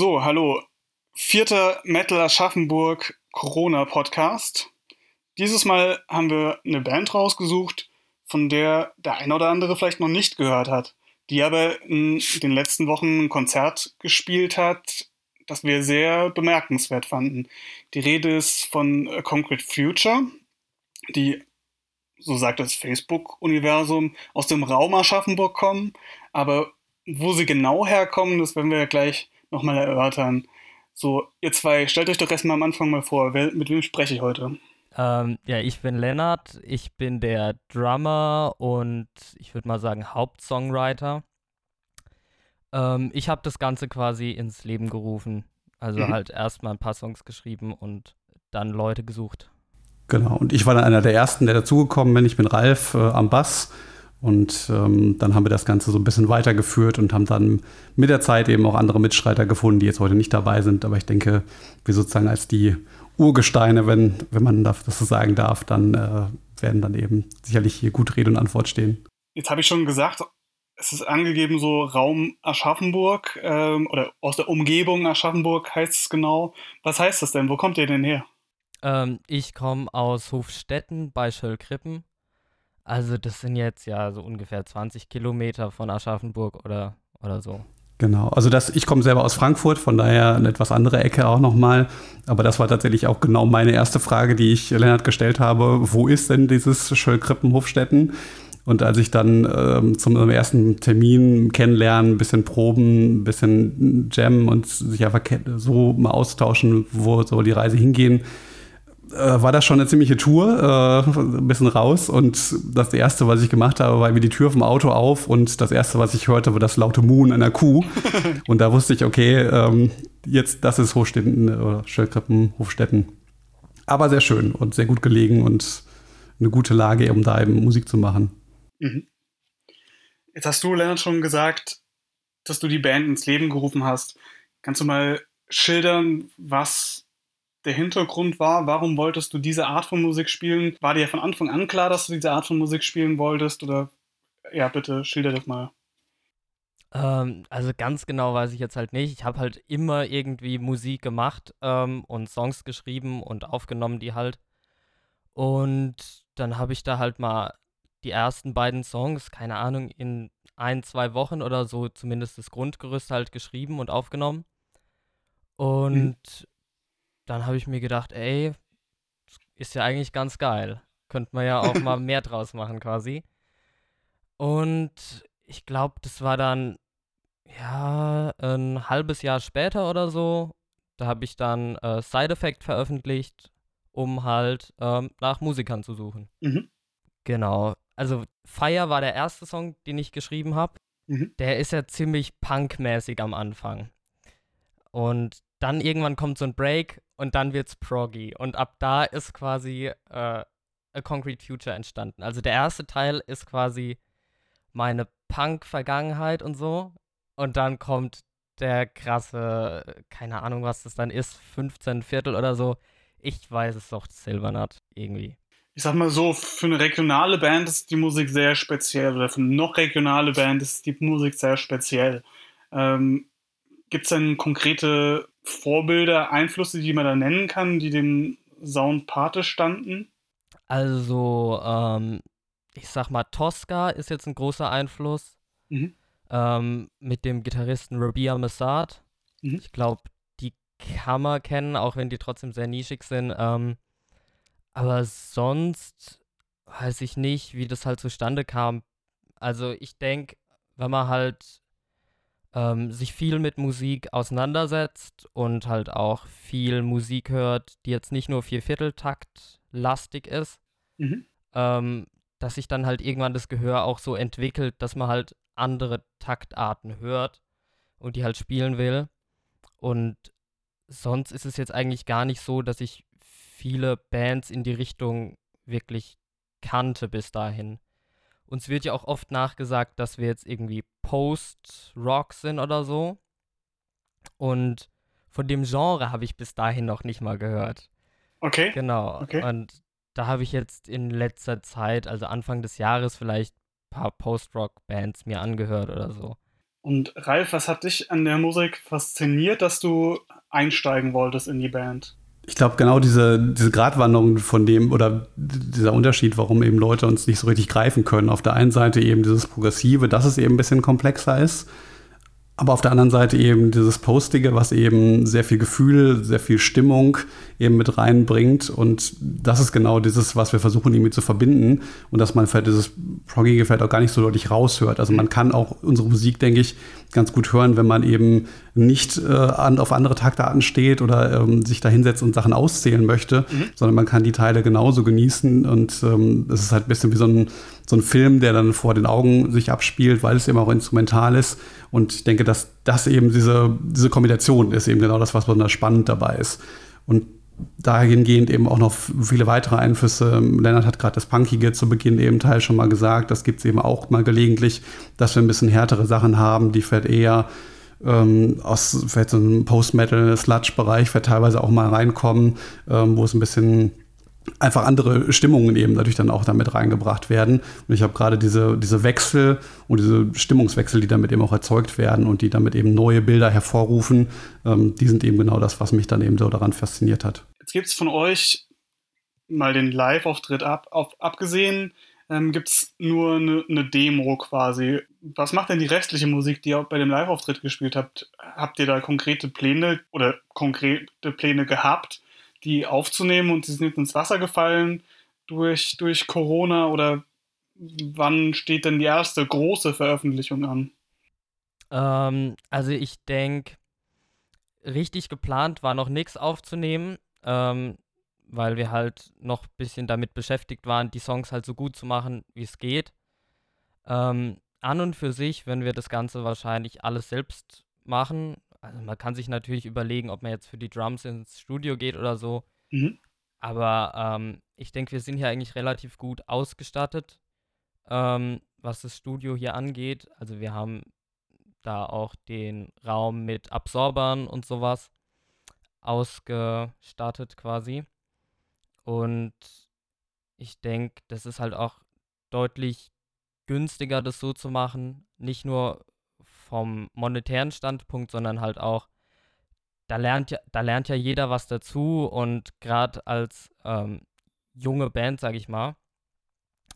So, hallo. Vierter Metal Aschaffenburg Corona Podcast. Dieses Mal haben wir eine Band rausgesucht, von der der eine oder andere vielleicht noch nicht gehört hat, die aber in den letzten Wochen ein Konzert gespielt hat, das wir sehr bemerkenswert fanden. Die Rede ist von Concrete Future, die, so sagt das Facebook-Universum, aus dem Raum Aschaffenburg kommen, aber wo sie genau herkommen, das werden wir ja gleich nochmal erörtern. So, ihr zwei, stellt euch doch erstmal am Anfang mal vor, wer, mit wem spreche ich heute? Ähm, ja, ich bin Lennart, ich bin der Drummer und ich würde mal sagen Hauptsongwriter. Ähm, ich habe das Ganze quasi ins Leben gerufen. Also mhm. halt erstmal ein paar Songs geschrieben und dann Leute gesucht. Genau, und ich war dann einer der ersten, der dazugekommen bin. Ich bin Ralf äh, am Bass und ähm, dann haben wir das Ganze so ein bisschen weitergeführt und haben dann mit der Zeit eben auch andere Mitstreiter gefunden, die jetzt heute nicht dabei sind. Aber ich denke, wir sozusagen als die Urgesteine, wenn, wenn man das so sagen darf, dann äh, werden dann eben sicherlich hier gut Rede und Antwort stehen. Jetzt habe ich schon gesagt, es ist angegeben so Raum Aschaffenburg ähm, oder aus der Umgebung Aschaffenburg heißt es genau. Was heißt das denn? Wo kommt ihr denn her? Ähm, ich komme aus Hofstetten bei Schöllkrippen also das sind jetzt ja so ungefähr 20 Kilometer von Aschaffenburg oder, oder so. Genau, also das, ich komme selber aus Frankfurt, von daher eine etwas andere Ecke auch nochmal. Aber das war tatsächlich auch genau meine erste Frage, die ich Lennart gestellt habe. Wo ist denn dieses Schöllkrippen-Hofstetten? Und als ich dann ähm, zum ersten Termin kennenlernen, ein bisschen proben, ein bisschen jammen und sich einfach so mal austauschen, wo soll die Reise hingehen, äh, war das schon eine ziemliche Tour, äh, ein bisschen raus. Und das Erste, was ich gemacht habe, war wie die Tür vom Auto auf und das Erste, was ich hörte, war das laute Moon einer Kuh. und da wusste ich, okay, ähm, jetzt, das ist Hochstetten oder Schöllkrippen, Hofstetten. Aber sehr schön und sehr gut gelegen und eine gute Lage, um da eben Musik zu machen. Mhm. Jetzt hast du, Lennart, schon gesagt, dass du die Band ins Leben gerufen hast. Kannst du mal schildern, was der Hintergrund war, warum wolltest du diese Art von Musik spielen? War dir von Anfang an klar, dass du diese Art von Musik spielen wolltest? Oder ja, bitte schilder das mal. Ähm, also ganz genau weiß ich jetzt halt nicht. Ich habe halt immer irgendwie Musik gemacht ähm, und Songs geschrieben und aufgenommen, die halt. Und dann habe ich da halt mal die ersten beiden Songs, keine Ahnung, in ein, zwei Wochen oder so zumindest das Grundgerüst halt geschrieben und aufgenommen. Und mhm dann habe ich mir gedacht, ey, ist ja eigentlich ganz geil. Könnte man ja auch mal mehr draus machen quasi. Und ich glaube, das war dann ja ein halbes Jahr später oder so. Da habe ich dann äh, Side Effect veröffentlicht, um halt ähm, nach Musikern zu suchen. Mhm. Genau. Also Fire war der erste Song, den ich geschrieben habe. Mhm. Der ist ja ziemlich punkmäßig am Anfang. Und dann irgendwann kommt so ein Break und dann wird's proggy. Und ab da ist quasi äh, A Concrete Future entstanden. Also der erste Teil ist quasi meine Punk-Vergangenheit und so. Und dann kommt der krasse, keine Ahnung, was das dann ist, 15 Viertel oder so. Ich weiß es doch, Silvernut, irgendwie. Ich sag mal so, für eine regionale Band ist die Musik sehr speziell. Oder für eine noch regionale Band ist die Musik sehr speziell. Ähm, Gibt es denn konkrete Vorbilder, Einflüsse, die man da nennen kann, die dem Sound Pate standen? Also, ähm, ich sag mal, Tosca ist jetzt ein großer Einfluss. Mhm. Ähm, mit dem Gitarristen Rabia Massad. Mhm. Ich glaube, die kann man kennen, auch wenn die trotzdem sehr nischig sind. Ähm, aber sonst weiß ich nicht, wie das halt zustande kam. Also ich denke, wenn man halt ähm, sich viel mit Musik auseinandersetzt und halt auch viel Musik hört, die jetzt nicht nur Viervierteltakt lastig ist, mhm. ähm, dass sich dann halt irgendwann das Gehör auch so entwickelt, dass man halt andere Taktarten hört und die halt spielen will. Und sonst ist es jetzt eigentlich gar nicht so, dass ich viele Bands in die Richtung wirklich kannte bis dahin. Uns wird ja auch oft nachgesagt, dass wir jetzt irgendwie Post-Rock sind oder so. Und von dem Genre habe ich bis dahin noch nicht mal gehört. Okay. Genau. Okay. Und da habe ich jetzt in letzter Zeit, also Anfang des Jahres, vielleicht ein paar Post-Rock-Bands mir angehört oder so. Und Ralf, was hat dich an der Musik fasziniert, dass du einsteigen wolltest in die Band? Ich glaube, genau diese, diese Gratwanderung von dem oder dieser Unterschied, warum eben Leute uns nicht so richtig greifen können. Auf der einen Seite eben dieses Progressive, dass es eben ein bisschen komplexer ist. Aber auf der anderen Seite eben dieses Postige, was eben sehr viel Gefühl, sehr viel Stimmung eben mit reinbringt. Und das ist genau dieses, was wir versuchen irgendwie zu verbinden. Und dass man vielleicht dieses Proggige vielleicht auch gar nicht so deutlich raushört. Also man kann auch unsere Musik, denke ich, ganz gut hören, wenn man eben nicht äh, an, auf andere Taktarten steht oder ähm, sich da hinsetzt und Sachen auszählen möchte, mhm. sondern man kann die Teile genauso genießen. Und ähm, es ist halt ein bisschen wie so ein, so ein Film, der dann vor den Augen sich abspielt, weil es eben auch instrumental ist. Und ich denke, dass das eben diese, diese Kombination ist eben genau das, was besonders spannend dabei ist. Und dahingehend eben auch noch viele weitere Einflüsse. Lennart hat gerade das Punkige zu Beginn eben Teil schon mal gesagt. Das gibt es eben auch mal gelegentlich, dass wir ein bisschen härtere Sachen haben, die vielleicht eher ähm, aus vielleicht so einem Post-Metal-Sludge-Bereich vielleicht teilweise auch mal reinkommen, ähm, wo es ein bisschen einfach andere Stimmungen eben dadurch dann auch damit reingebracht werden. Und ich habe gerade diese, diese Wechsel und diese Stimmungswechsel, die damit eben auch erzeugt werden und die damit eben neue Bilder hervorrufen, ähm, die sind eben genau das, was mich dann eben so daran fasziniert hat. Jetzt gibt es von euch mal den Live-Auftritt ab, auf, abgesehen, ähm, gibt es nur eine, eine Demo quasi. Was macht denn die restliche Musik, die ihr bei dem Live-Auftritt gespielt habt? Habt ihr da konkrete Pläne oder konkrete Pläne gehabt? Die aufzunehmen und sie sind ins Wasser gefallen durch, durch Corona oder wann steht denn die erste große Veröffentlichung an? Ähm, also ich denke, richtig geplant war noch nichts aufzunehmen, ähm, weil wir halt noch ein bisschen damit beschäftigt waren, die Songs halt so gut zu machen, wie es geht. Ähm, an und für sich, wenn wir das Ganze wahrscheinlich alles selbst machen, also man kann sich natürlich überlegen, ob man jetzt für die Drums ins Studio geht oder so. Mhm. Aber ähm, ich denke, wir sind hier eigentlich relativ gut ausgestattet, ähm, was das Studio hier angeht. Also wir haben da auch den Raum mit Absorbern und sowas ausgestattet quasi. Und ich denke, das ist halt auch deutlich günstiger, das so zu machen. Nicht nur vom monetären Standpunkt, sondern halt auch, da lernt ja, da lernt ja jeder was dazu und gerade als ähm, junge Band, sag ich mal,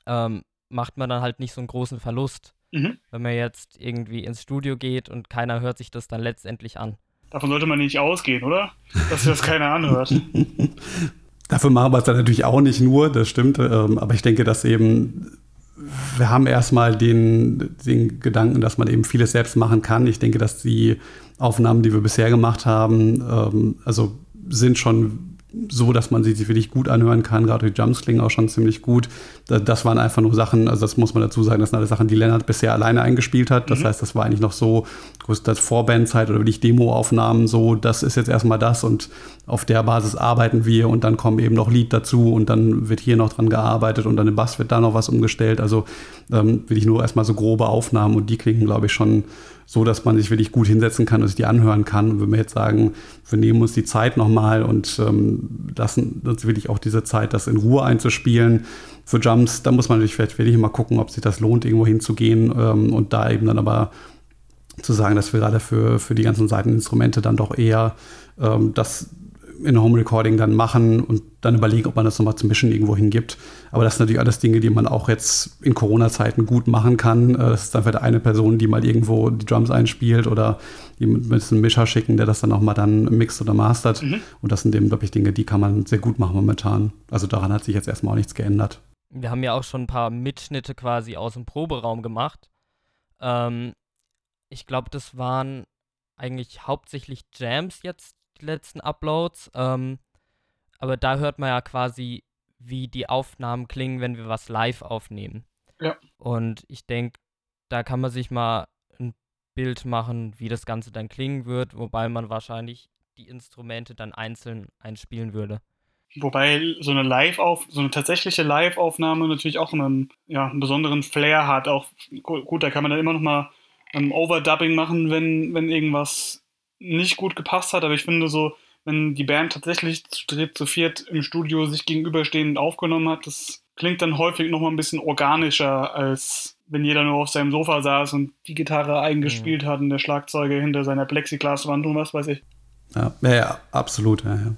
ähm, macht man dann halt nicht so einen großen Verlust, mhm. wenn man jetzt irgendwie ins Studio geht und keiner hört sich das dann letztendlich an. Davon sollte man nicht ausgehen, oder? Dass das keiner anhört. Dafür machen wir es dann natürlich auch nicht nur, das stimmt. Ähm, aber ich denke, dass eben wir haben erstmal den, den Gedanken, dass man eben vieles selbst machen kann. Ich denke, dass die Aufnahmen, die wir bisher gemacht haben, ähm, also sind schon so, dass man sie sich wirklich gut anhören kann. Gerade die Jumps klingen auch schon ziemlich gut. Das waren einfach nur Sachen, also das muss man dazu sagen, das sind alle Sachen, die Lennart bisher alleine eingespielt hat. Das mhm. heißt, das war eigentlich noch so, das Vorbandzeit oder wirklich Demoaufnahmen so, das ist jetzt erstmal das und auf der Basis arbeiten wir und dann kommen eben noch Lied dazu und dann wird hier noch dran gearbeitet und dann im Bass wird da noch was umgestellt. Also ähm, will ich nur erstmal so grobe Aufnahmen und die klingen, glaube ich, schon so, dass man sich wirklich gut hinsetzen kann und sich die anhören kann. Und wenn wir jetzt sagen, wir nehmen uns die Zeit nochmal und ähm, lassen uns wirklich auch diese Zeit, das in Ruhe einzuspielen für Jumps, da muss man natürlich vielleicht wirklich mal gucken, ob sich das lohnt, irgendwo hinzugehen ähm, und da eben dann aber zu sagen, dass wir gerade für, für die ganzen Seiteninstrumente dann doch eher ähm, das in Home Recording dann machen und dann überlegen, ob man das nochmal zum Mischen irgendwo hingibt. Aber das sind natürlich alles Dinge, die man auch jetzt in Corona-Zeiten gut machen kann. Äh, das ist dann vielleicht eine Person, die mal irgendwo die Drums einspielt oder die mit einem Mischer schicken, der das dann nochmal dann mixt oder mastert. Mhm. Und das sind eben, glaube ich, Dinge, die kann man sehr gut machen momentan. Also daran hat sich jetzt erstmal auch nichts geändert. Wir haben ja auch schon ein paar Mitschnitte quasi aus dem Proberaum gemacht. Ähm, ich glaube, das waren eigentlich hauptsächlich Jams jetzt, die letzten Uploads. Ähm, aber da hört man ja quasi, wie die Aufnahmen klingen, wenn wir was live aufnehmen. Ja. Und ich denke, da kann man sich mal ein Bild machen, wie das Ganze dann klingen wird, wobei man wahrscheinlich die Instrumente dann einzeln einspielen würde. Wobei so eine Live auf so eine tatsächliche Live-Aufnahme natürlich auch einen, ja, einen besonderen Flair hat. Auch gut, da kann man dann immer noch mal ein Overdubbing machen, wenn, wenn irgendwas nicht gut gepasst hat, aber ich finde so, wenn die Band tatsächlich zu dritt, zu viert im Studio sich gegenüberstehend aufgenommen hat, das klingt dann häufig nochmal ein bisschen organischer als wenn jeder nur auf seinem Sofa saß und die Gitarre eingespielt mhm. hat und der Schlagzeuger hinter seiner Plexiglaswand und was weiß ich. Ja, ja, ja absolut, ja, ja.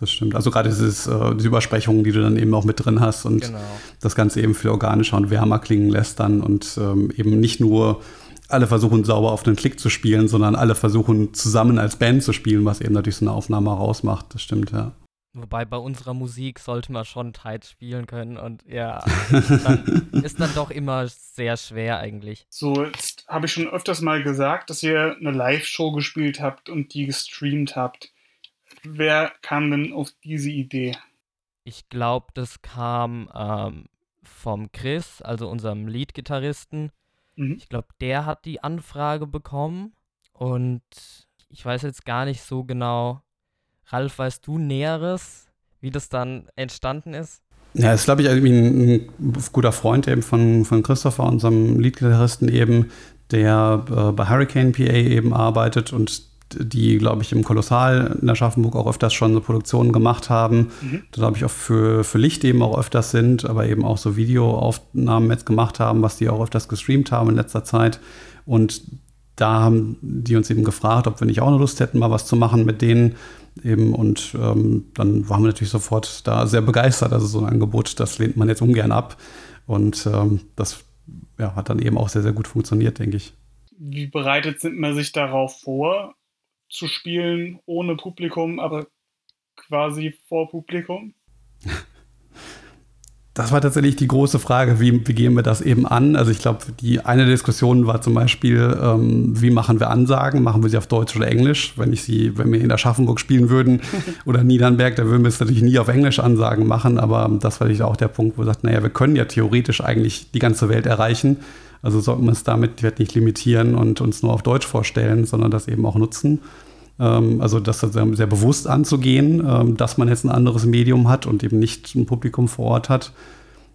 Das stimmt. Also gerade dieses, äh, diese Übersprechungen, die du dann eben auch mit drin hast und genau. das Ganze eben viel organischer und wärmer klingen lässt dann und ähm, eben nicht nur alle versuchen sauber auf den Klick zu spielen, sondern alle versuchen zusammen als Band zu spielen, was eben natürlich so eine Aufnahme rausmacht. Das stimmt, ja. Wobei bei unserer Musik sollte man schon tight spielen können und ja, ist dann, ist dann doch immer sehr schwer eigentlich. So, jetzt habe ich schon öfters mal gesagt, dass ihr eine Live-Show gespielt habt und die gestreamt habt. Wer kam denn auf diese Idee? Ich glaube, das kam ähm, vom Chris, also unserem Lead-Gitarristen. Mhm. Ich glaube, der hat die Anfrage bekommen und ich weiß jetzt gar nicht so genau, Ralf, weißt du Näheres, wie das dann entstanden ist? Ja, ist, glaube ich, irgendwie ein, ein, guter Freund eben von, von Christopher, unserem Leadgitarristen eben, der äh, bei Hurricane PA eben arbeitet und die, glaube ich, im Kolossal in Aschaffenburg auch öfters schon so Produktionen gemacht haben. Mhm. Da glaube ich auch für, für Licht eben auch öfters sind, aber eben auch so Videoaufnahmen jetzt gemacht haben, was die auch öfters gestreamt haben in letzter Zeit. Und da haben die uns eben gefragt, ob wir nicht auch eine Lust hätten, mal was zu machen mit denen eben. Und ähm, dann waren wir natürlich sofort da sehr begeistert. Also so ein Angebot, das lehnt man jetzt ungern ab. Und ähm, das ja, hat dann eben auch sehr, sehr gut funktioniert, denke ich. Wie bereitet sind man sich darauf vor, zu spielen ohne Publikum, aber quasi vor Publikum? Das war tatsächlich die große Frage, wie, wie gehen wir das eben an? Also ich glaube, die eine Diskussion war zum Beispiel, ähm, wie machen wir Ansagen? Machen wir sie auf Deutsch oder Englisch? Wenn ich sie, wenn wir in Aschaffenburg spielen würden oder Niedernberg, da würden wir es natürlich nie auf Englisch Ansagen machen, aber das war natürlich auch der Punkt, wo wir sagten, naja, wir können ja theoretisch eigentlich die ganze Welt erreichen. Also sollten wir es damit nicht limitieren und uns nur auf Deutsch vorstellen, sondern das eben auch nutzen. Ähm, also das sehr, sehr bewusst anzugehen, ähm, dass man jetzt ein anderes Medium hat und eben nicht ein Publikum vor Ort hat.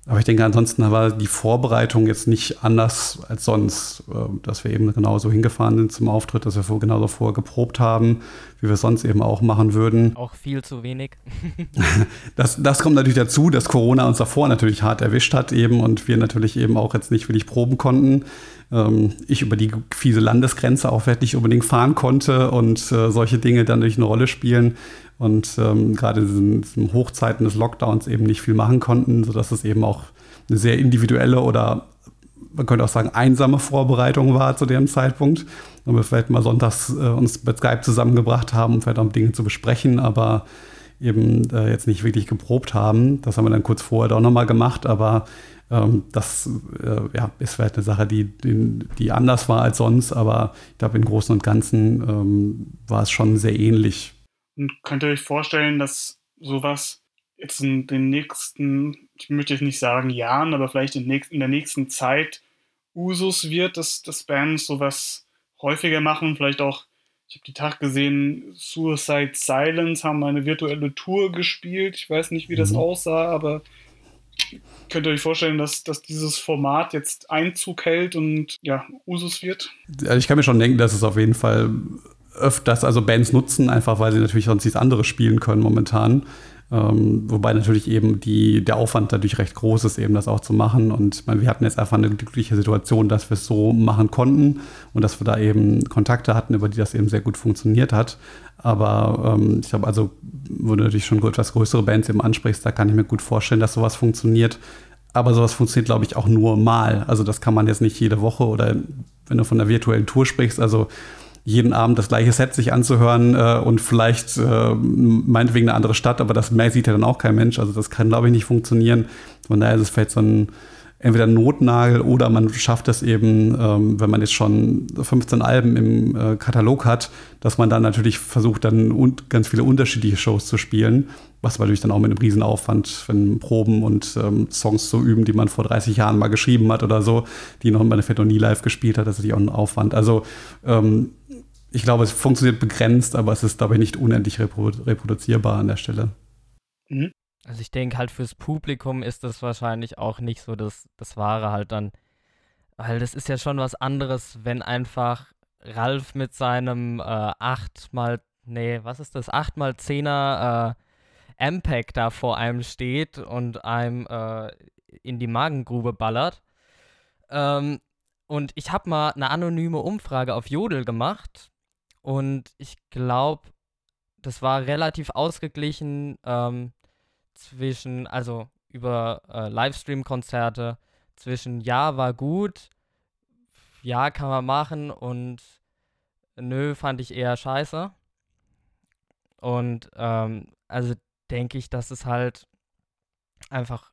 Aber ich denke, ansonsten war die Vorbereitung jetzt nicht anders als sonst, äh, dass wir eben genauso hingefahren sind zum Auftritt, dass wir genauso vorher geprobt haben, wie wir es sonst eben auch machen würden. Auch viel zu wenig. das, das kommt natürlich dazu, dass Corona uns davor natürlich hart erwischt hat eben und wir natürlich eben auch jetzt nicht wirklich proben konnten. Ähm, ich über die fiese Landesgrenze auch wirklich unbedingt fahren konnte und äh, solche Dinge dann durch eine Rolle spielen und ähm, gerade in diesen Hochzeiten des Lockdowns eben nicht viel machen konnten, sodass es eben auch eine sehr individuelle oder man könnte auch sagen einsame Vorbereitung war zu dem Zeitpunkt. Und wir vielleicht mal sonntags äh, uns bei Skype zusammengebracht haben, um vielleicht auch Dinge zu besprechen, aber eben äh, jetzt nicht wirklich geprobt haben. Das haben wir dann kurz vorher doch nochmal gemacht, aber das äh, ja, ist vielleicht eine Sache, die, die, die, anders war als sonst, aber ich glaube, im Großen und Ganzen ähm, war es schon sehr ähnlich. Und könnt ihr euch vorstellen, dass sowas jetzt in den nächsten, ich möchte jetzt nicht sagen Jahren, aber vielleicht in, in der nächsten Zeit Usus wird, dass, dass Bands sowas häufiger machen, vielleicht auch ich habe die Tag gesehen, Suicide Silence haben eine virtuelle Tour gespielt. Ich weiß nicht, wie das mhm. aussah, aber könnt ihr euch vorstellen, dass, dass dieses Format jetzt Einzug hält und ja, Usus wird? Also ich kann mir schon denken, dass es auf jeden Fall öfters, also Bands nutzen, einfach weil sie natürlich sonst nichts anderes spielen können momentan. Ähm, wobei natürlich eben die, der Aufwand dadurch recht groß ist, eben das auch zu machen. Und meine, wir hatten jetzt einfach eine glückliche Situation, dass wir es so machen konnten und dass wir da eben Kontakte hatten, über die das eben sehr gut funktioniert hat. Aber ähm, ich glaube, also, wo du natürlich schon etwas größere Bands eben ansprichst, da kann ich mir gut vorstellen, dass sowas funktioniert. Aber sowas funktioniert, glaube ich, auch nur mal. Also das kann man jetzt nicht jede Woche oder wenn du von der virtuellen Tour sprichst, also jeden Abend das gleiche Set sich anzuhören äh, und vielleicht äh, meinetwegen eine andere Stadt, aber das mehr sieht ja dann auch kein Mensch. Also das kann, glaube ich, nicht funktionieren. Von daher ist es vielleicht so ein entweder Notnagel oder man schafft es eben, ähm, wenn man jetzt schon 15 Alben im äh, Katalog hat, dass man dann natürlich versucht, dann ganz viele unterschiedliche Shows zu spielen, was natürlich dann auch mit einem Riesenaufwand, wenn Proben und ähm, Songs zu üben, die man vor 30 Jahren mal geschrieben hat oder so, die noch man vielleicht noch nie live gespielt hat, das ist natürlich auch ein Aufwand. Also ähm, ich glaube, es funktioniert begrenzt, aber es ist, glaube ich, nicht unendlich reprodu reproduzierbar an der Stelle. Mhm. Also ich denke halt fürs Publikum ist das wahrscheinlich auch nicht so das, das Wahre halt dann. Weil das ist ja schon was anderes, wenn einfach Ralf mit seinem äh, 8 mal, nee, was ist das, 8 mal 10er äh, Ampack da vor einem steht und einem äh, in die Magengrube ballert. Ähm, und ich habe mal eine anonyme Umfrage auf Jodel gemacht und ich glaube, das war relativ ausgeglichen ähm, zwischen, also über äh, Livestream-Konzerte, zwischen ja, war gut, ja, kann man machen und nö, fand ich eher scheiße. Und ähm, also denke ich, dass es halt einfach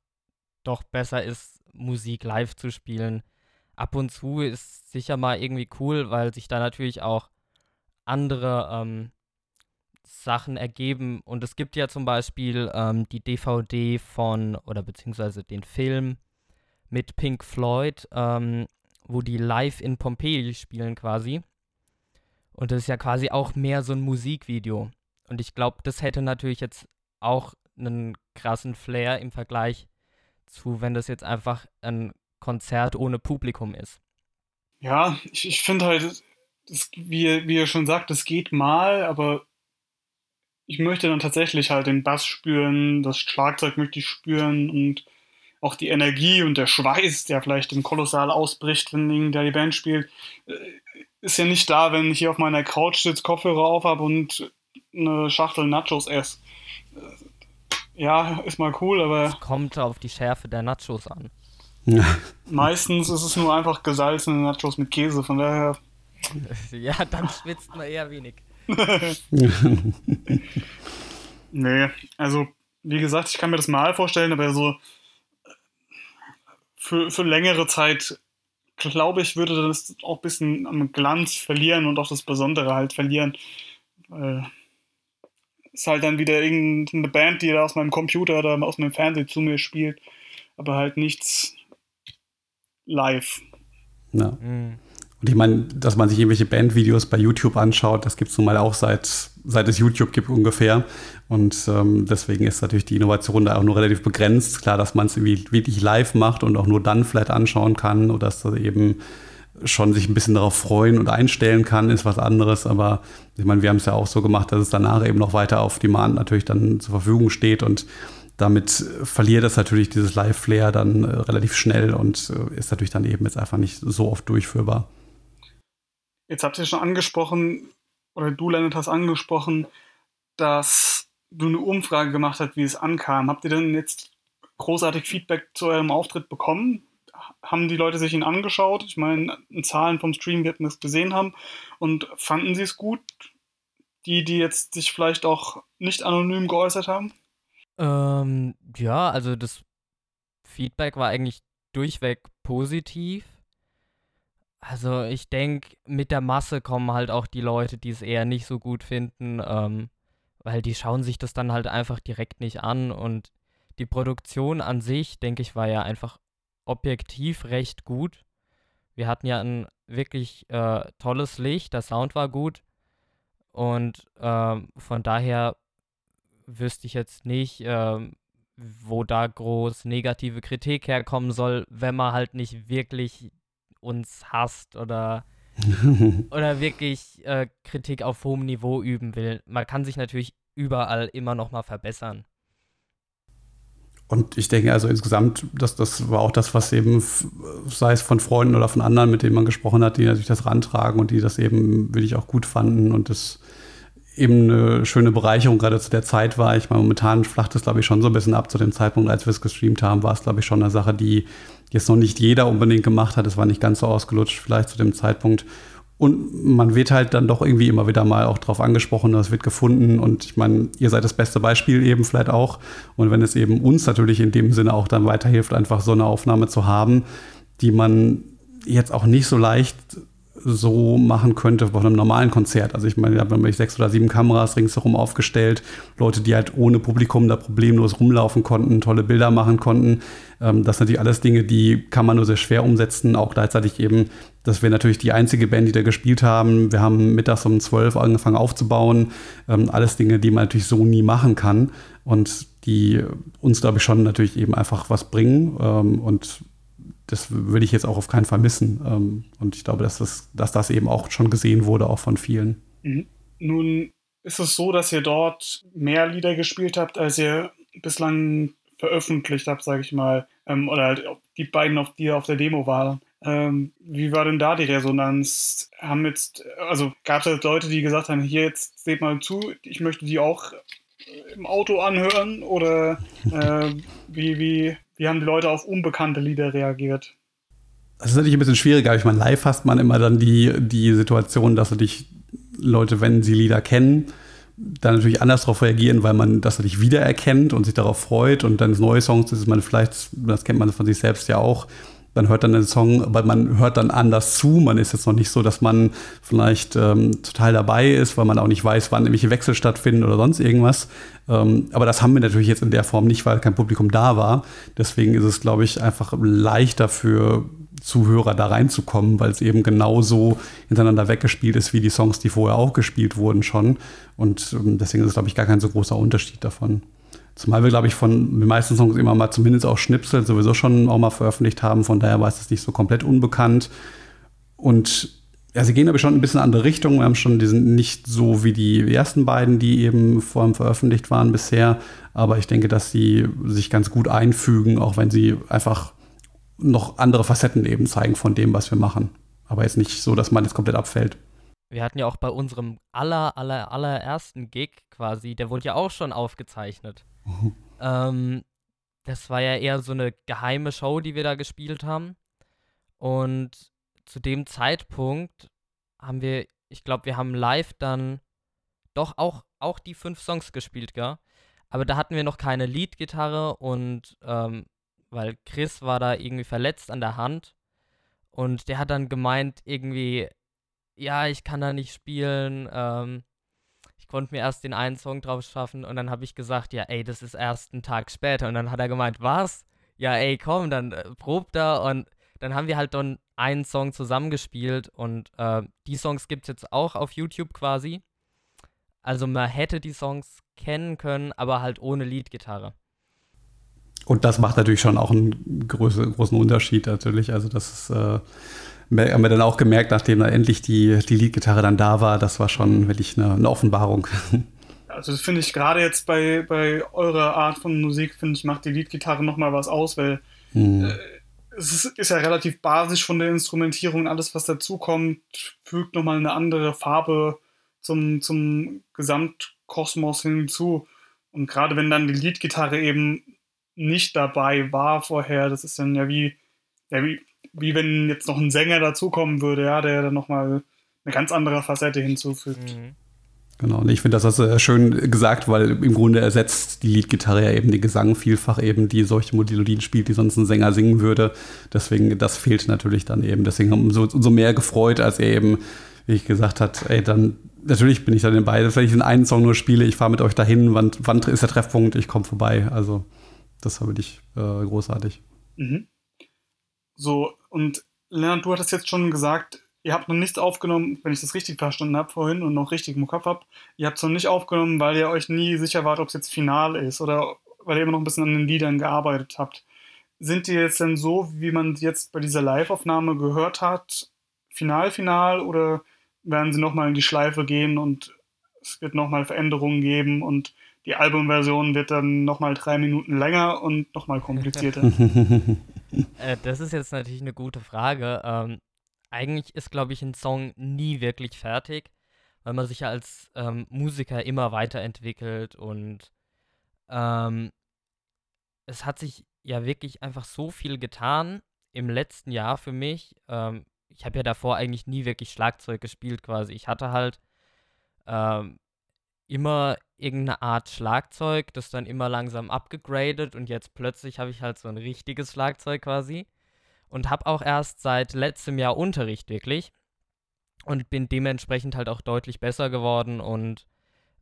doch besser ist, Musik live zu spielen. Ab und zu ist sicher mal irgendwie cool, weil sich da natürlich auch andere ähm, Sachen ergeben. Und es gibt ja zum Beispiel ähm, die DVD von, oder beziehungsweise den Film mit Pink Floyd, ähm, wo die live in Pompeji spielen quasi. Und das ist ja quasi auch mehr so ein Musikvideo. Und ich glaube, das hätte natürlich jetzt auch einen krassen Flair im Vergleich zu, wenn das jetzt einfach ein Konzert ohne Publikum ist. Ja, ich, ich finde halt, das, wie, wie ihr schon sagt, es geht mal, aber ich möchte dann tatsächlich halt den Bass spüren, das Schlagzeug möchte ich spüren und auch die Energie und der Schweiß, der vielleicht im Kolossal ausbricht, wenn irgendwer die Band spielt, äh, ist ja nicht da, wenn ich hier auf meiner Couch sitze, Kopfhörer auf habe und eine Schachtel Nachos esse. Ja, ist mal cool, aber. Es kommt auf die Schärfe der Nachos an. Meistens ist es nur einfach gesalzene Nachos mit Käse, von daher. Ja, dann schwitzt man eher wenig. nee, also, wie gesagt, ich kann mir das mal vorstellen, aber so für, für längere Zeit, glaube ich, würde das auch ein bisschen am Glanz verlieren und auch das Besondere halt verlieren. Weil ist halt dann wieder irgendeine Band, die da aus meinem Computer oder aus meinem Fernsehen zu mir spielt, aber halt nichts live. Ja. Mhm. Und ich meine, dass man sich irgendwelche Bandvideos bei YouTube anschaut, das gibt es nun mal auch seit, seit es YouTube gibt ungefähr. Und ähm, deswegen ist natürlich die Innovation da auch nur relativ begrenzt. Klar, dass man es wirklich live macht und auch nur dann vielleicht anschauen kann oder dass das eben schon sich ein bisschen darauf freuen und einstellen kann, ist was anderes. Aber ich meine, wir haben es ja auch so gemacht, dass es danach eben noch weiter auf Demand natürlich dann zur Verfügung steht und damit verliert es natürlich dieses Live-Flair dann äh, relativ schnell und äh, ist natürlich dann eben jetzt einfach nicht so oft durchführbar. Jetzt habt ihr schon angesprochen, oder du, Leonard, hast angesprochen, dass du eine Umfrage gemacht hast, wie es ankam. Habt ihr denn jetzt großartig Feedback zu eurem Auftritt bekommen? haben die Leute sich ihn angeschaut? Ich meine, in Zahlen vom Stream wird man es gesehen haben. Und fanden sie es gut? Die, die jetzt sich vielleicht auch nicht anonym geäußert haben? Ähm, ja, also das Feedback war eigentlich durchweg positiv. Also ich denke, mit der Masse kommen halt auch die Leute, die es eher nicht so gut finden, ähm, weil die schauen sich das dann halt einfach direkt nicht an und die Produktion an sich, denke ich, war ja einfach objektiv recht gut. Wir hatten ja ein wirklich äh, tolles Licht, der Sound war gut und äh, von daher wüsste ich jetzt nicht, äh, wo da groß negative Kritik herkommen soll, wenn man halt nicht wirklich uns hasst oder oder wirklich äh, Kritik auf hohem Niveau üben will. Man kann sich natürlich überall immer noch mal verbessern. Und ich denke also insgesamt, dass das war auch das, was eben, sei es von Freunden oder von anderen, mit denen man gesprochen hat, die natürlich das rantragen und die das eben wirklich auch gut fanden und das eben eine schöne Bereicherung gerade zu der Zeit war. Ich meine, momentan flacht es, glaube ich, schon so ein bisschen ab. Zu dem Zeitpunkt, als wir es gestreamt haben, war es, glaube ich, schon eine Sache, die jetzt noch nicht jeder unbedingt gemacht hat. Es war nicht ganz so ausgelutscht vielleicht zu dem Zeitpunkt. Und man wird halt dann doch irgendwie immer wieder mal auch drauf angesprochen, es wird gefunden. Und ich meine, ihr seid das beste Beispiel eben vielleicht auch. Und wenn es eben uns natürlich in dem Sinne auch dann weiterhilft, einfach so eine Aufnahme zu haben, die man jetzt auch nicht so leicht so machen könnte bei einem normalen Konzert. Also ich meine, da haben wir sechs oder sieben Kameras ringsherum aufgestellt, Leute, die halt ohne Publikum da problemlos rumlaufen konnten, tolle Bilder machen konnten. Ähm, das sind natürlich alles Dinge, die kann man nur sehr schwer umsetzen. Auch gleichzeitig eben, dass wir natürlich die einzige Band, die da gespielt haben. Wir haben mittags um zwölf angefangen aufzubauen. Ähm, alles Dinge, die man natürlich so nie machen kann und die uns, glaube ich, schon natürlich eben einfach was bringen. Ähm, und das würde ich jetzt auch auf keinen Fall missen. Ähm, und ich glaube, dass das, dass das eben auch schon gesehen wurde, auch von vielen. Mhm. Nun ist es so, dass ihr dort mehr Lieder gespielt habt, als ihr bislang veröffentlicht habt, sage ich mal. Ähm, oder halt die beiden, auf die auf der Demo waren. Ähm, wie war denn da die Resonanz? Haben jetzt, also gab es Leute, die gesagt haben, hier jetzt seht mal zu, ich möchte die auch im Auto anhören? Oder äh, wie, wie, wie haben die Leute auf unbekannte Lieder reagiert? Das ist natürlich ein bisschen schwieriger. Ich meine, live hast man immer dann die, die Situation, dass dich Leute, wenn sie Lieder kennen, dann natürlich anders darauf reagieren, weil man das natürlich wiedererkennt und sich darauf freut und dann neue Songs ist man vielleicht, das kennt man von sich selbst ja auch, man hört dann den Song, aber man hört dann anders zu. Man ist jetzt noch nicht so, dass man vielleicht ähm, total dabei ist, weil man auch nicht weiß, wann irgendwelche Wechsel stattfinden oder sonst irgendwas. Ähm, aber das haben wir natürlich jetzt in der Form nicht, weil kein Publikum da war. Deswegen ist es, glaube ich, einfach leichter für Zuhörer da reinzukommen, weil es eben genauso hintereinander weggespielt ist wie die Songs, die vorher auch gespielt wurden schon. Und ähm, deswegen ist es, glaube ich, gar kein so großer Unterschied davon. Zumal wir, glaube ich, von den meisten Songs immer mal zumindest auch Schnipsel sowieso schon auch mal veröffentlicht haben. Von daher war es nicht so komplett unbekannt. Und ja, sie gehen aber schon ein bisschen in andere Richtung. Wir haben schon, die sind nicht so wie die ersten beiden, die eben vor allem veröffentlicht waren bisher. Aber ich denke, dass sie sich ganz gut einfügen, auch wenn sie einfach noch andere Facetten eben zeigen von dem, was wir machen. Aber jetzt nicht so, dass man jetzt komplett abfällt. Wir hatten ja auch bei unserem aller, aller, allerersten Gig quasi, der wurde ja auch schon aufgezeichnet. Ähm, das war ja eher so eine geheime Show, die wir da gespielt haben. Und zu dem Zeitpunkt haben wir, ich glaube, wir haben live dann doch auch, auch die fünf Songs gespielt, gell? Aber da hatten wir noch keine Leadgitarre und ähm, weil Chris war da irgendwie verletzt an der Hand und der hat dann gemeint, irgendwie, ja, ich kann da nicht spielen. Ähm, konnte mir erst den einen Song drauf schaffen und dann habe ich gesagt, ja, ey, das ist erst einen Tag später. Und dann hat er gemeint, was? Ja, ey, komm, dann äh, prob da. Und dann haben wir halt dann einen Song zusammengespielt und äh, die Songs gibt es jetzt auch auf YouTube quasi. Also man hätte die Songs kennen können, aber halt ohne Leadgitarre. Und das macht natürlich schon auch einen großen, großen Unterschied natürlich. Also das ist, äh, haben wir dann auch gemerkt, nachdem dann endlich die, die Leadgitarre dann da war, das war schon wirklich eine, eine Offenbarung. Also das finde ich gerade jetzt bei, bei eurer Art von Musik, finde ich, macht die Leadgitarre nochmal was aus, weil hm. äh, es ist, ist, ja relativ basisch von der Instrumentierung. Alles, was dazukommt, fügt nochmal eine andere Farbe zum, zum Gesamtkosmos hinzu. Und gerade wenn dann die Leadgitarre eben nicht dabei war vorher, das ist dann ja wie, ja, wie wie wenn jetzt noch ein Sänger dazukommen würde, ja, der dann nochmal eine ganz andere Facette hinzufügt. Mhm. Genau, und ich finde, das hast du schön gesagt, weil im Grunde ersetzt die Leadgitarre ja eben den Gesang vielfach eben, die solche Melodien spielt, die sonst ein Sänger singen würde. Deswegen, das fehlt natürlich dann eben. Deswegen haben wir uns umso mehr gefreut, als er eben, wie ich gesagt hat, ey, dann, natürlich bin ich dann dabei, wenn ich den einen Song nur spiele, ich fahre mit euch dahin, wann, wann ist der Treffpunkt, ich komme vorbei. Also, das war wirklich äh, großartig. Mhm. So, und Lennart, du hattest jetzt schon gesagt, ihr habt noch nichts aufgenommen, wenn ich das richtig verstanden habe vorhin und noch richtig im Kopf habt, ihr habt es noch nicht aufgenommen, weil ihr euch nie sicher wart, ob es jetzt final ist oder weil ihr immer noch ein bisschen an den Liedern gearbeitet habt. Sind die jetzt denn so, wie man jetzt bei dieser Live-Aufnahme gehört hat, final, final oder werden sie nochmal in die Schleife gehen und es wird nochmal Veränderungen geben und die Albumversion wird dann nochmal drei Minuten länger und nochmal komplizierter. äh, das ist jetzt natürlich eine gute Frage. Ähm, eigentlich ist, glaube ich, ein Song nie wirklich fertig, weil man sich ja als ähm, Musiker immer weiterentwickelt und ähm, es hat sich ja wirklich einfach so viel getan im letzten Jahr für mich. Ähm, ich habe ja davor eigentlich nie wirklich Schlagzeug gespielt quasi. Ich hatte halt ähm, immer irgendeine Art Schlagzeug, das dann immer langsam abgegradet und jetzt plötzlich habe ich halt so ein richtiges Schlagzeug quasi und habe auch erst seit letztem Jahr Unterricht wirklich und bin dementsprechend halt auch deutlich besser geworden und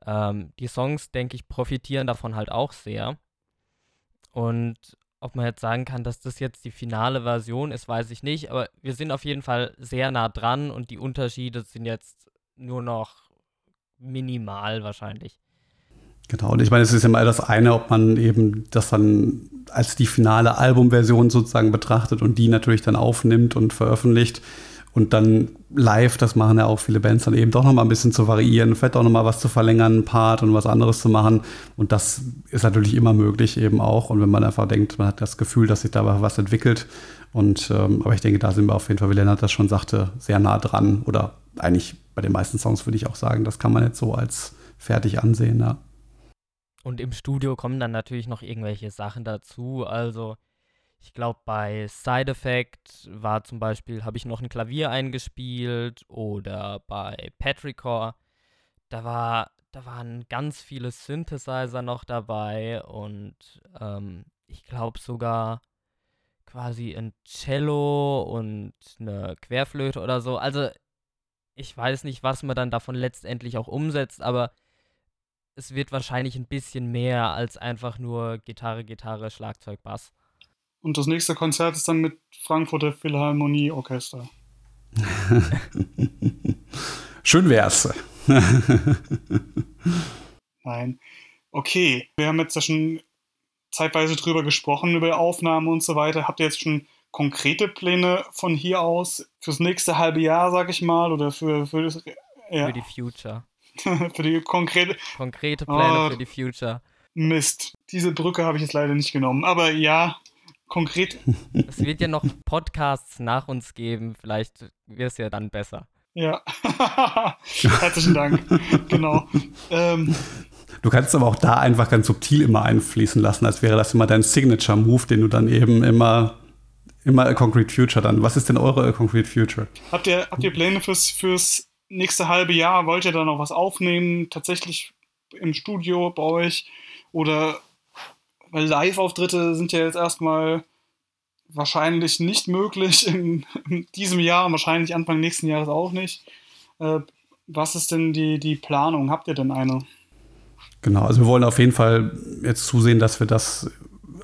ähm, die Songs, denke ich, profitieren davon halt auch sehr. Und ob man jetzt sagen kann, dass das jetzt die finale Version ist, weiß ich nicht, aber wir sind auf jeden Fall sehr nah dran und die Unterschiede sind jetzt nur noch minimal wahrscheinlich. Genau, und ich meine, es ist immer das eine, ob man eben das dann als die finale Albumversion sozusagen betrachtet und die natürlich dann aufnimmt und veröffentlicht und dann live, das machen ja auch viele Bands, dann eben doch noch mal ein bisschen zu variieren, vielleicht auch noch mal was zu verlängern, ein Part und was anderes zu machen und das ist natürlich immer möglich eben auch und wenn man einfach denkt, man hat das Gefühl, dass sich da was entwickelt Und ähm, aber ich denke, da sind wir auf jeden Fall, wie Lennart das schon sagte, sehr nah dran. Oder eigentlich bei den meisten Songs würde ich auch sagen, das kann man jetzt so als fertig ansehen, ja. Und im Studio kommen dann natürlich noch irgendwelche Sachen dazu. Also ich glaube, bei Side Effect war zum Beispiel, habe ich noch ein Klavier eingespielt oder bei Petrichor, da war, da waren ganz viele Synthesizer noch dabei und ähm, ich glaube sogar quasi ein Cello und eine Querflöte oder so. Also ich weiß nicht, was man dann davon letztendlich auch umsetzt, aber es wird wahrscheinlich ein bisschen mehr als einfach nur Gitarre, Gitarre, Schlagzeug, Bass. Und das nächste Konzert ist dann mit Frankfurter Philharmonie Orchester. Schön wär's. Nein. Okay, wir haben jetzt ja schon zeitweise drüber gesprochen, über Aufnahmen und so weiter. Habt ihr jetzt schon konkrete Pläne von hier aus fürs nächste halbe Jahr, sag ich mal, oder für, für, das, ja. für die Future? für die konkrete. Konkrete Pläne oh, für die Future. Mist. Diese Brücke habe ich jetzt leider nicht genommen. Aber ja, konkret. Es wird ja noch Podcasts nach uns geben. Vielleicht wird es ja dann besser. Ja. Herzlichen Dank. genau. Ähm, Du kannst aber auch da einfach ganz subtil immer einfließen lassen, als wäre das immer dein Signature-Move, den du dann eben immer, immer A Concrete Future dann. Was ist denn eure A Concrete Future? Habt ihr, habt ihr Pläne fürs, fürs nächste halbe Jahr? Wollt ihr da noch was aufnehmen? Tatsächlich im Studio bei euch? Oder weil Live-Auftritte sind ja jetzt erstmal wahrscheinlich nicht möglich in, in, diesem Jahr wahrscheinlich Anfang nächsten Jahres auch nicht. Äh, was ist denn die, die Planung? Habt ihr denn eine? Genau, also wir wollen auf jeden Fall jetzt zusehen, dass wir das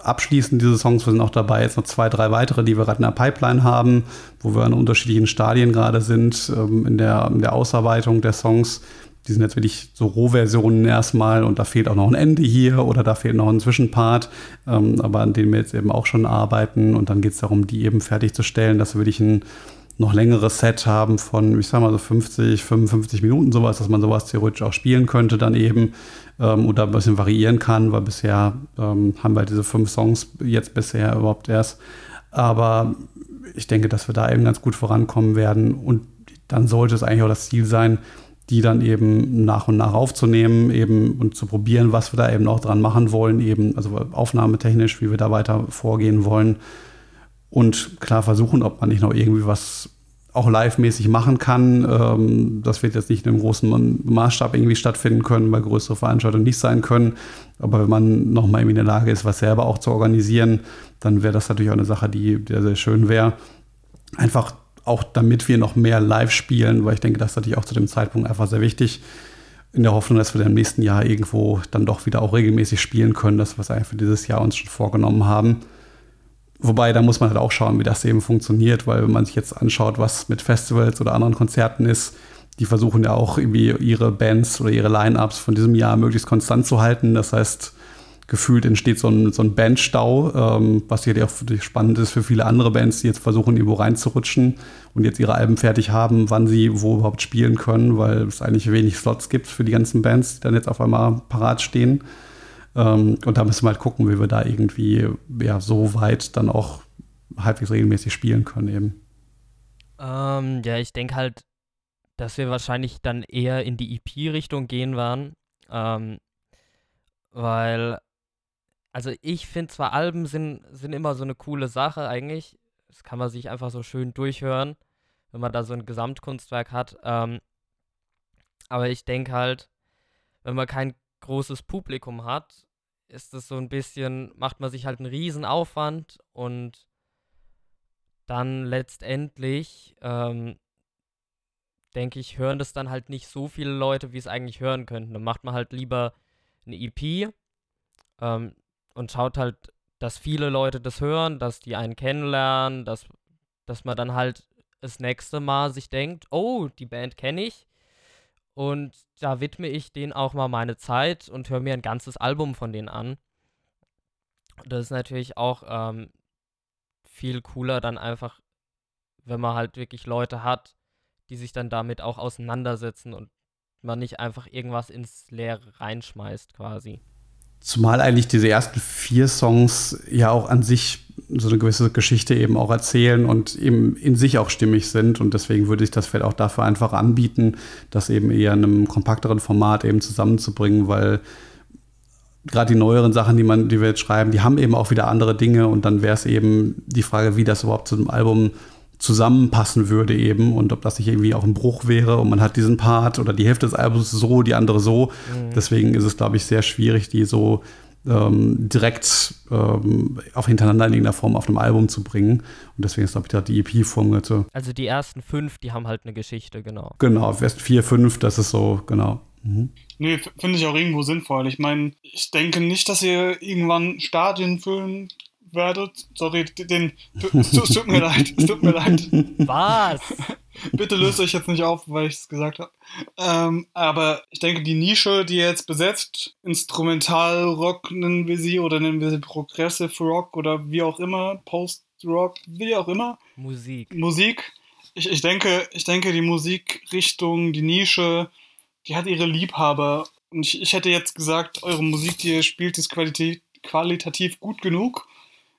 abschließen, diese Songs. Wir sind auch dabei, jetzt noch zwei, drei weitere, die wir gerade in der Pipeline haben, wo wir an unterschiedlichen Stadien gerade sind ähm, in, der, in der Ausarbeitung der Songs. Die sind jetzt wirklich so Rohversionen erstmal und da fehlt auch noch ein Ende hier oder da fehlt noch ein Zwischenpart, ähm, aber an dem wir jetzt eben auch schon arbeiten. Und dann geht es darum, die eben fertigzustellen, dass wir wirklich ein noch längeres Set haben von, ich sag mal so 50, 55 Minuten sowas, dass man sowas theoretisch auch spielen könnte dann eben ähm, oder ein bisschen variieren kann, weil bisher ähm, haben wir diese fünf Songs jetzt bisher überhaupt erst. Aber ich denke, dass wir da eben ganz gut vorankommen werden und dann sollte es eigentlich auch das Ziel sein, die dann eben nach und nach aufzunehmen eben und zu probieren, was wir da eben auch dran machen wollen, eben also aufnahmetechnisch, wie wir da weiter vorgehen wollen und klar versuchen, ob man nicht noch irgendwie was auch live-mäßig machen kann. Ähm, das wird jetzt nicht in einem großen Maßstab irgendwie stattfinden können, weil größere Veranstaltungen nicht sein können. Aber wenn man nochmal irgendwie in der Lage ist, was selber auch zu organisieren, dann wäre das natürlich auch eine Sache, die sehr, sehr schön wäre. Einfach auch damit wir noch mehr live spielen, weil ich denke, das ist natürlich auch zu dem Zeitpunkt einfach sehr wichtig. In der Hoffnung, dass wir dann im nächsten Jahr irgendwo dann doch wieder auch regelmäßig spielen können, das, was wir für dieses Jahr uns schon vorgenommen haben. Wobei, da muss man halt auch schauen, wie das eben funktioniert, weil wenn man sich jetzt anschaut, was mit Festivals oder anderen Konzerten ist, die versuchen ja auch irgendwie ihre Bands oder ihre Line-Ups von diesem Jahr möglichst konstant zu halten. Das heißt, gefühlt entsteht so ein, so ein Bandstau, ähm, was sicherlich auch spannend ist für viele andere Bands, die jetzt versuchen, irgendwo reinzurutschen und jetzt ihre Alben fertig haben, wann sie wo überhaupt spielen können, weil es eigentlich wenig Slots gibt für die ganzen Bands, die dann jetzt auf einmal parat stehen. Ähm, und da müssen wir halt gucken, wie wir da irgendwie ja, so weit dann auch halbwegs regelmäßig spielen können eben. Ähm, ja, ich denke halt, dass wir wahrscheinlich dann eher in die EP-Richtung gehen werden. Ähm, weil, also ich finde zwar Alben sind, sind immer so eine coole Sache eigentlich. Das kann man sich einfach so schön durchhören, wenn man da so ein Gesamtkunstwerk hat. Ähm, aber ich denke halt, wenn man kein großes Publikum hat, ist es so ein bisschen, macht man sich halt einen riesen Aufwand und dann letztendlich, ähm, denke ich, hören das dann halt nicht so viele Leute, wie es eigentlich hören könnten. Dann macht man halt lieber eine EP ähm, und schaut halt, dass viele Leute das hören, dass die einen kennenlernen, dass, dass man dann halt das nächste Mal sich denkt, oh, die Band kenne ich und da widme ich denen auch mal meine Zeit und höre mir ein ganzes Album von denen an. Das ist natürlich auch ähm, viel cooler dann einfach, wenn man halt wirklich Leute hat, die sich dann damit auch auseinandersetzen und man nicht einfach irgendwas ins Leere reinschmeißt quasi. Zumal eigentlich diese ersten vier Songs ja auch an sich so eine gewisse Geschichte eben auch erzählen und eben in sich auch stimmig sind. Und deswegen würde ich das vielleicht auch dafür einfach anbieten, das eben eher in einem kompakteren Format eben zusammenzubringen, weil gerade die neueren Sachen, die man, die wir jetzt schreiben, die haben eben auch wieder andere Dinge und dann wäre es eben die Frage, wie das überhaupt zu einem Album zusammenpassen würde eben und ob das nicht irgendwie auch ein Bruch wäre und man hat diesen Part oder die Hälfte des Albums so, die andere so. Mhm. Deswegen ist es, glaube ich, sehr schwierig, die so ähm, direkt ähm, auf hintereinander in irgendeiner Form auf einem Album zu bringen. Und deswegen ist, glaube ich, da die EP-Form so. Also die ersten fünf, die haben halt eine Geschichte, genau. Genau, erst vier, fünf, das ist so, genau. Mhm. Nee, finde ich auch irgendwo sinnvoll. Ich meine, ich denke nicht, dass ihr irgendwann Stadien füllen werdet. Sorry, den. Es tut mir leid, es tut mir leid. Was? Bitte löst euch jetzt nicht auf, weil ich es gesagt habe. Ähm, aber ich denke, die Nische, die ihr jetzt besetzt, Instrumental-Rock nennen wir sie oder nennen wir sie Progressive Rock oder wie auch immer, Post-Rock, wie auch immer. Musik. Musik. Ich, ich, denke, ich denke, die Musikrichtung, die Nische, die hat ihre Liebhaber. Und ich, ich hätte jetzt gesagt, eure Musik, die ihr spielt, ist qualitativ, qualitativ gut genug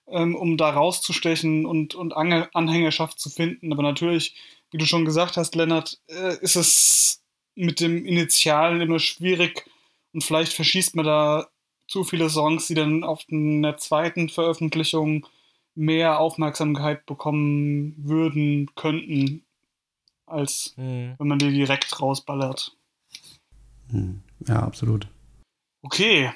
ähm, um da rauszustechen und, und Anhängerschaft zu finden. Aber natürlich, wie du schon gesagt hast, Lennart, äh, ist es mit dem Initialen immer schwierig und vielleicht verschießt man da zu viele Songs, die dann auf einer zweiten Veröffentlichung mehr Aufmerksamkeit bekommen würden, könnten, als mhm. wenn man die direkt rausballert. Hm. Ja, absolut. Okay.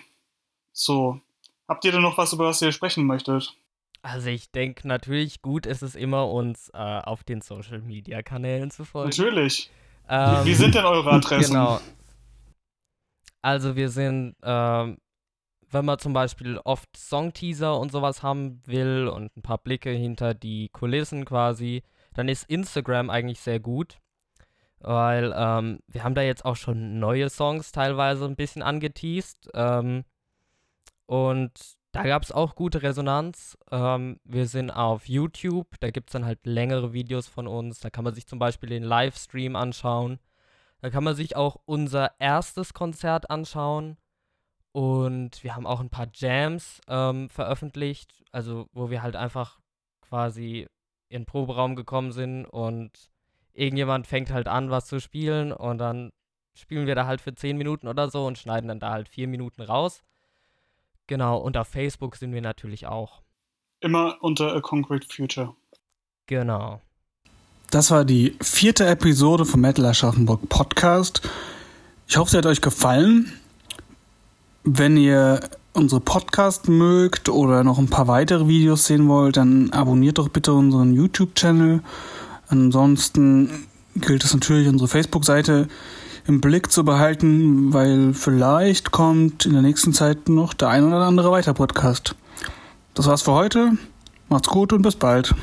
So. Habt ihr denn noch was, über was ihr sprechen möchtet? Also ich denke natürlich, gut ist es immer, uns äh, auf den Social-Media-Kanälen zu folgen. Natürlich. Ähm, wie, sind denn eure Adressen? Genau. Also wir sind, ähm, wenn man zum Beispiel oft Songteaser und sowas haben will und ein paar Blicke hinter die Kulissen quasi, dann ist Instagram eigentlich sehr gut. Weil ähm, wir haben da jetzt auch schon neue Songs teilweise ein bisschen angeteased. Ähm, und da gab es auch gute Resonanz. Ähm, wir sind auf YouTube, da gibt es dann halt längere Videos von uns. Da kann man sich zum Beispiel den Livestream anschauen. Da kann man sich auch unser erstes Konzert anschauen. Und wir haben auch ein paar Jams ähm, veröffentlicht, also wo wir halt einfach quasi in den Proberaum gekommen sind und irgendjemand fängt halt an, was zu spielen und dann spielen wir da halt für 10 Minuten oder so und schneiden dann da halt 4 Minuten raus. Genau, und auf Facebook sind wir natürlich auch. Immer unter A Concrete Future. Genau. Das war die vierte Episode vom Metal Aschaffenburg Podcast. Ich hoffe, sie hat euch gefallen. Wenn ihr unsere Podcast mögt oder noch ein paar weitere Videos sehen wollt, dann abonniert doch bitte unseren YouTube-Channel. Ansonsten gilt es natürlich, unsere Facebook-Seite im Blick zu behalten, weil vielleicht kommt in der nächsten Zeit noch der ein oder andere weiter Podcast. Das war's für heute. Macht's gut und bis bald.